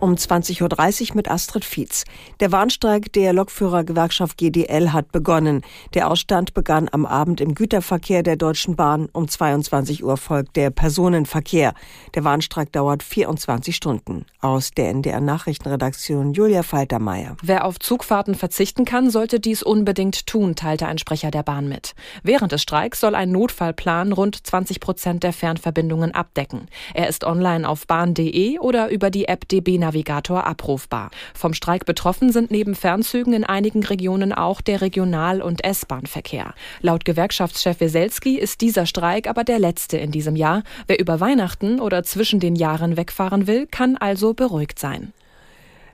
Um 20.30 Uhr mit Astrid Fietz. Der Warnstreik der Lokführergewerkschaft GDL hat begonnen. Der Ausstand begann am Abend im Güterverkehr der Deutschen Bahn. Um 22 Uhr folgt der Personenverkehr. Der Warnstreik dauert 24 Stunden. Aus der NDR Nachrichtenredaktion Julia Faltermeier. Wer auf Zugfahrten verzichten kann, sollte dies unbedingt tun, teilte ein Sprecher der Bahn mit. Während des Streiks soll ein Notfallplan rund 20 Prozent der Fernverbindungen abdecken. Er ist online auf bahn.de oder über die App DB Navigator abrufbar. Vom Streik betroffen sind neben Fernzügen in einigen Regionen auch der Regional- und S-Bahn-Verkehr. Laut Gewerkschaftschef Weselski ist dieser Streik aber der letzte in diesem Jahr. Wer über Weihnachten oder zwischen den Jahren wegfahren will, kann also beruhigt sein.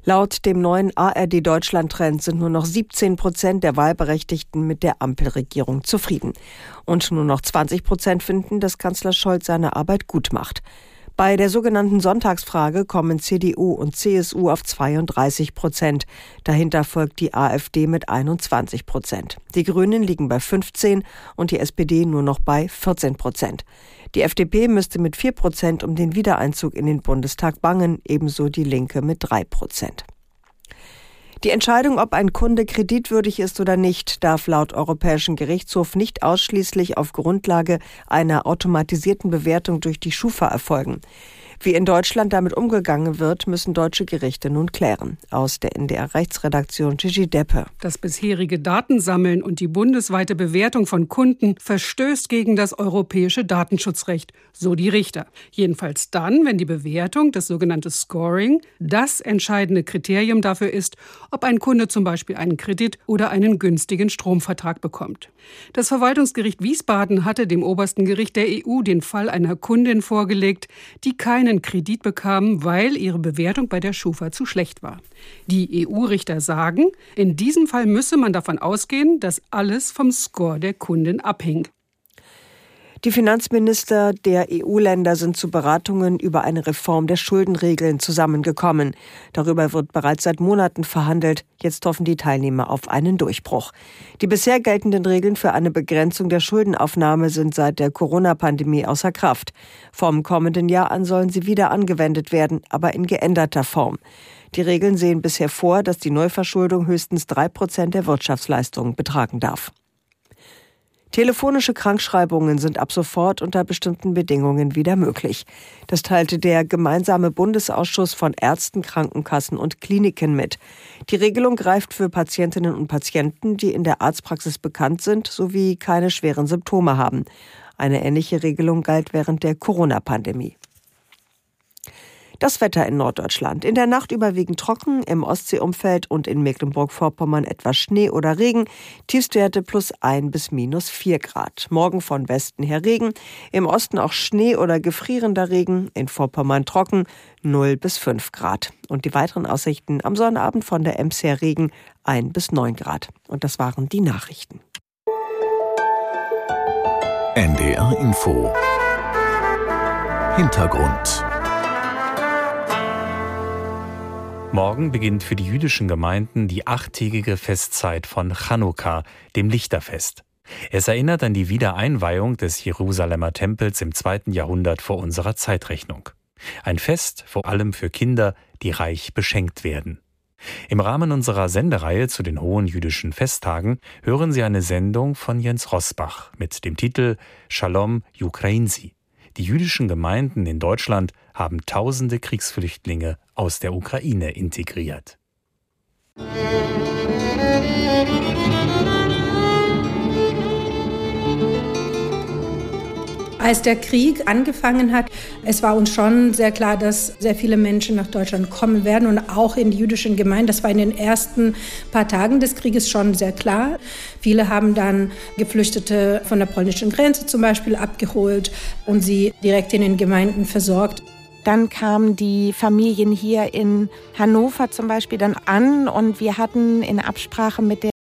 Laut dem neuen ARD Deutschland Trend sind nur noch 17 Prozent der Wahlberechtigten mit der Ampelregierung zufrieden. Und nur noch 20 Prozent finden, dass Kanzler Scholz seine Arbeit gut macht. Bei der sogenannten Sonntagsfrage kommen CDU und CSU auf 32 Prozent. Dahinter folgt die AfD mit 21 Prozent. Die Grünen liegen bei 15 und die SPD nur noch bei 14 Prozent. Die FDP müsste mit 4 Prozent um den Wiedereinzug in den Bundestag bangen, ebenso die Linke mit 3 Prozent. Die Entscheidung, ob ein Kunde kreditwürdig ist oder nicht, darf laut Europäischen Gerichtshof nicht ausschließlich auf Grundlage einer automatisierten Bewertung durch die Schufa erfolgen. Wie in Deutschland damit umgegangen wird, müssen deutsche Gerichte nun klären. Aus der NDR Rechtsredaktion Gigi Deppe. Das bisherige Datensammeln und die bundesweite Bewertung von Kunden verstößt gegen das europäische Datenschutzrecht, so die Richter. Jedenfalls dann, wenn die Bewertung, das sogenannte Scoring, das entscheidende Kriterium dafür ist, ob ein Kunde zum Beispiel einen Kredit oder einen günstigen Stromvertrag bekommt. Das Verwaltungsgericht Wiesbaden hatte dem obersten Gericht der EU den Fall einer Kundin vorgelegt, die keine keinen Kredit bekamen, weil ihre Bewertung bei der Schufa zu schlecht war. Die EU-Richter sagen, in diesem Fall müsse man davon ausgehen, dass alles vom Score der Kundin abhängt. Die Finanzminister der EU-Länder sind zu Beratungen über eine Reform der Schuldenregeln zusammengekommen. Darüber wird bereits seit Monaten verhandelt. Jetzt hoffen die Teilnehmer auf einen Durchbruch. Die bisher geltenden Regeln für eine Begrenzung der Schuldenaufnahme sind seit der Corona-Pandemie außer Kraft. Vom kommenden Jahr an sollen sie wieder angewendet werden, aber in geänderter Form. Die Regeln sehen bisher vor, dass die Neuverschuldung höchstens drei Prozent der Wirtschaftsleistung betragen darf. Telefonische Krankschreibungen sind ab sofort unter bestimmten Bedingungen wieder möglich. Das teilte der gemeinsame Bundesausschuss von Ärzten, Krankenkassen und Kliniken mit. Die Regelung greift für Patientinnen und Patienten, die in der Arztpraxis bekannt sind, sowie keine schweren Symptome haben. Eine ähnliche Regelung galt während der Corona-Pandemie. Das Wetter in Norddeutschland. In der Nacht überwiegend trocken, im Ostseeumfeld und in Mecklenburg-Vorpommern etwas Schnee oder Regen. Tiefstwerte plus ein bis minus vier Grad. Morgen von Westen her Regen. Im Osten auch Schnee oder gefrierender Regen. In Vorpommern trocken 0 bis 5 Grad. Und die weiteren Aussichten am Sonnabend von der Ems her Regen 1 bis 9 Grad. Und das waren die Nachrichten. NDR Info Hintergrund Morgen beginnt für die jüdischen Gemeinden die achttägige Festzeit von Chanukka, dem Lichterfest. Es erinnert an die Wiedereinweihung des Jerusalemer Tempels im zweiten Jahrhundert vor unserer Zeitrechnung. Ein Fest vor allem für Kinder, die reich beschenkt werden. Im Rahmen unserer Sendereihe zu den hohen jüdischen Festtagen hören Sie eine Sendung von Jens Rosbach mit dem Titel Shalom Ukrainsi. Die jüdischen Gemeinden in Deutschland haben tausende Kriegsflüchtlinge aus der Ukraine integriert. Als der Krieg angefangen hat, es war uns schon sehr klar, dass sehr viele Menschen nach Deutschland kommen werden und auch in die jüdischen Gemeinden. Das war in den ersten paar Tagen des Krieges schon sehr klar. Viele haben dann Geflüchtete von der polnischen Grenze zum Beispiel abgeholt und sie direkt in den Gemeinden versorgt. Dann kamen die Familien hier in Hannover zum Beispiel dann an und wir hatten in Absprache mit der